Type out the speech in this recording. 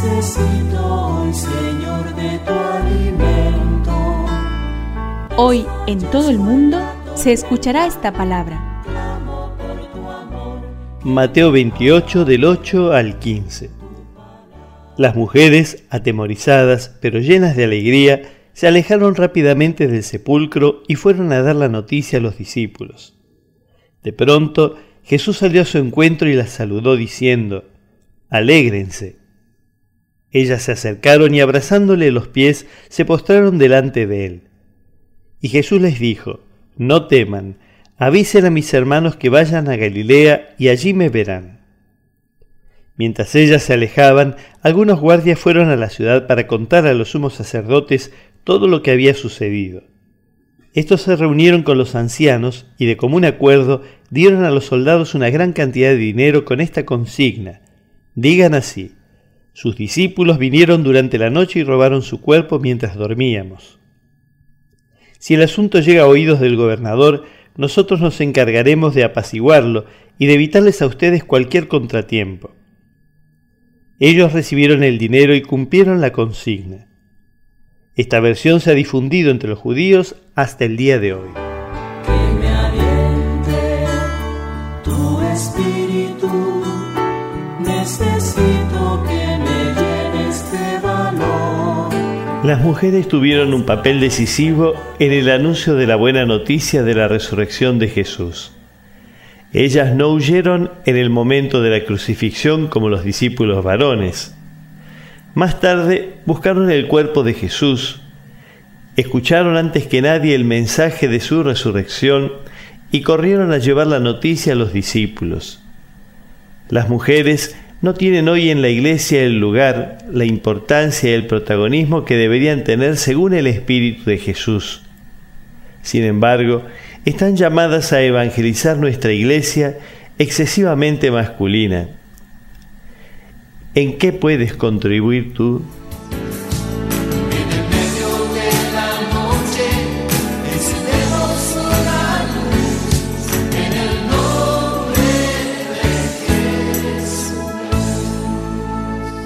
Necesito hoy, Señor, de tu alimento. Hoy en todo el mundo se escuchará esta palabra. Mateo 28 del 8 al 15. Las mujeres, atemorizadas pero llenas de alegría, se alejaron rápidamente del sepulcro y fueron a dar la noticia a los discípulos. De pronto Jesús salió a su encuentro y las saludó diciendo, Alégrense. Ellas se acercaron y abrazándole los pies se postraron delante de él. Y Jesús les dijo, No teman, avisen a mis hermanos que vayan a Galilea y allí me verán. Mientras ellas se alejaban, algunos guardias fueron a la ciudad para contar a los sumos sacerdotes todo lo que había sucedido. Estos se reunieron con los ancianos y de común acuerdo dieron a los soldados una gran cantidad de dinero con esta consigna. Digan así, sus discípulos vinieron durante la noche y robaron su cuerpo mientras dormíamos. Si el asunto llega a oídos del gobernador, nosotros nos encargaremos de apaciguarlo y de evitarles a ustedes cualquier contratiempo. Ellos recibieron el dinero y cumplieron la consigna. Esta versión se ha difundido entre los judíos hasta el día de hoy. Que me tu espíritu. Las mujeres tuvieron un papel decisivo en el anuncio de la buena noticia de la resurrección de Jesús. Ellas no huyeron en el momento de la crucifixión como los discípulos varones. Más tarde buscaron el cuerpo de Jesús, escucharon antes que nadie el mensaje de su resurrección y corrieron a llevar la noticia a los discípulos. Las mujeres no tienen hoy en la iglesia el lugar, la importancia y el protagonismo que deberían tener según el Espíritu de Jesús. Sin embargo, están llamadas a evangelizar nuestra iglesia excesivamente masculina. ¿En qué puedes contribuir tú?